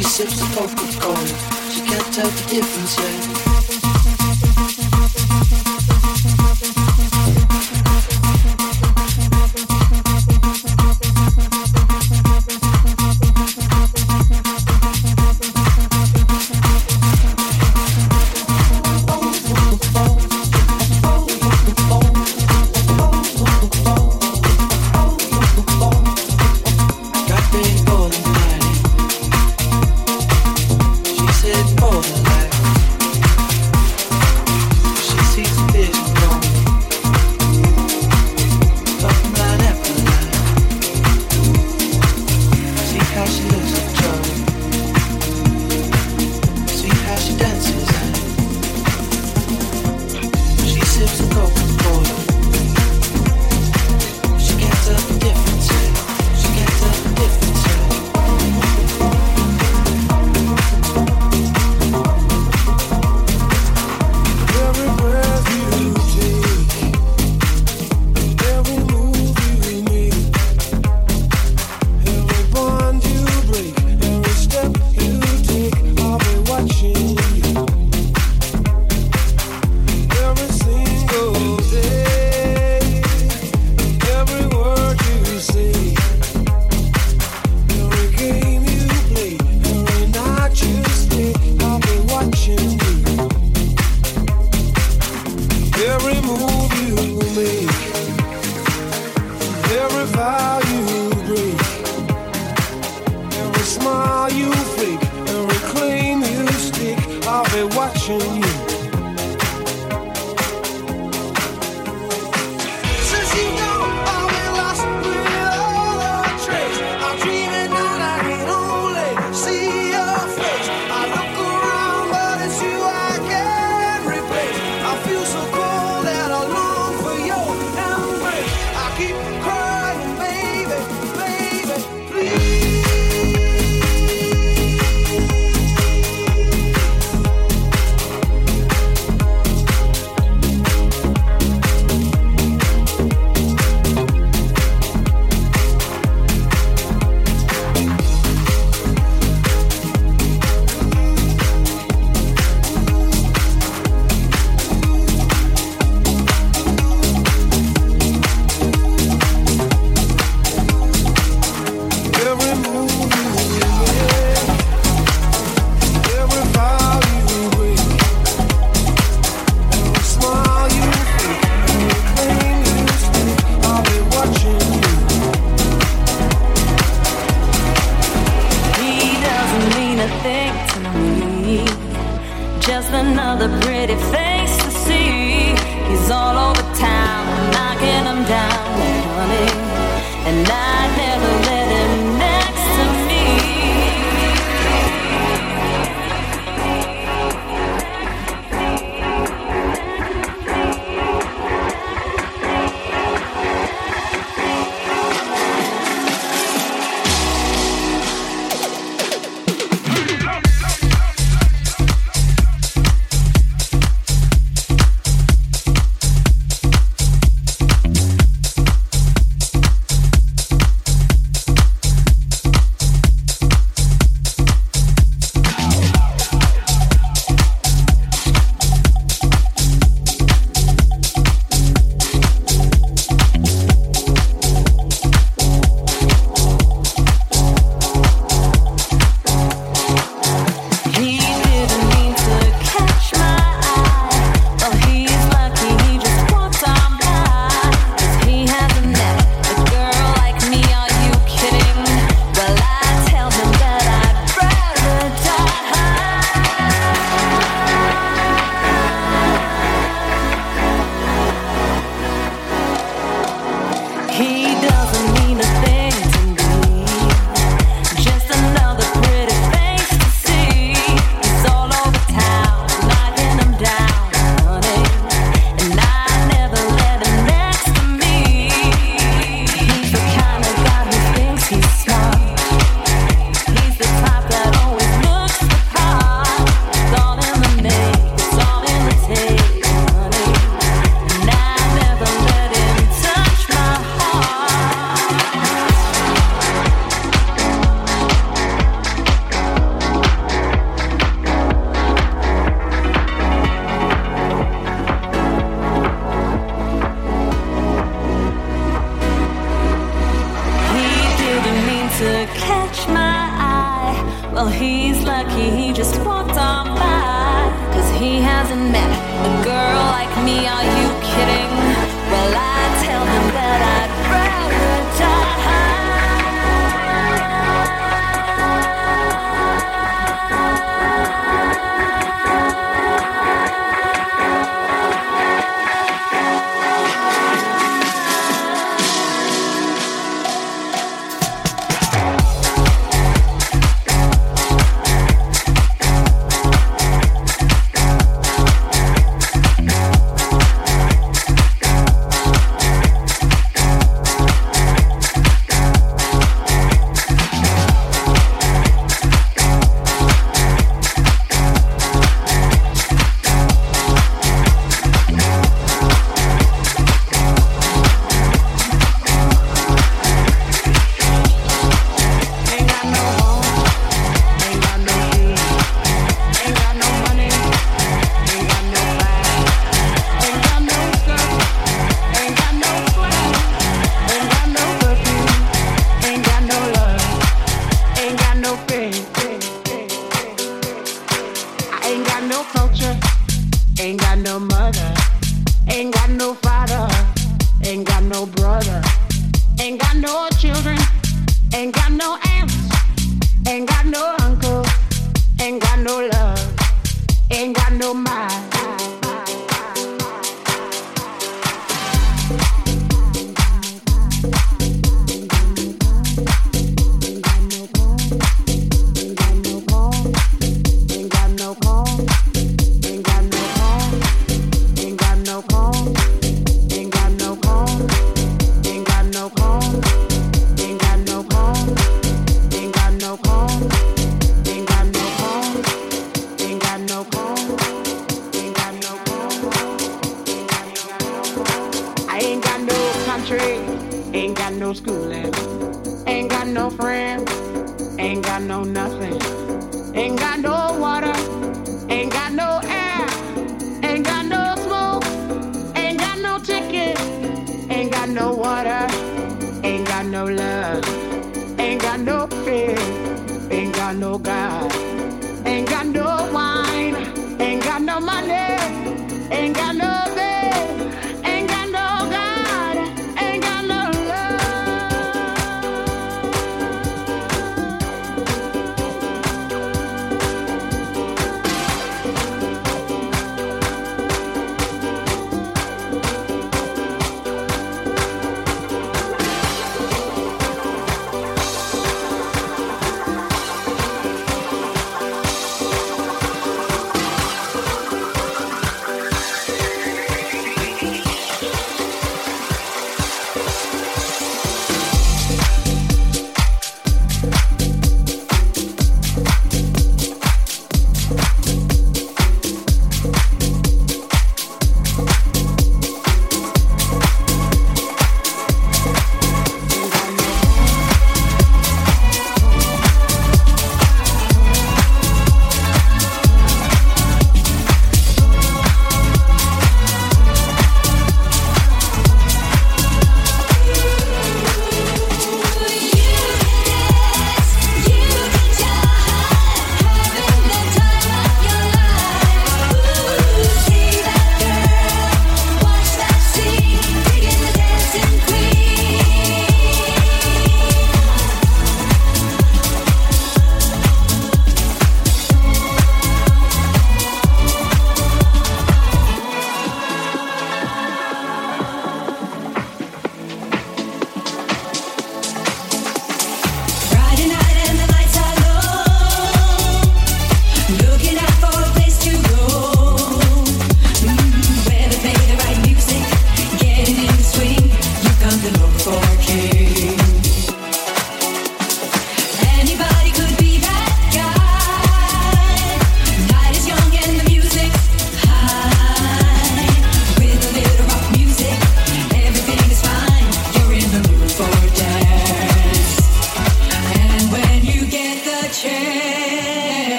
She sips the pop cold. She can't tell the difference yet.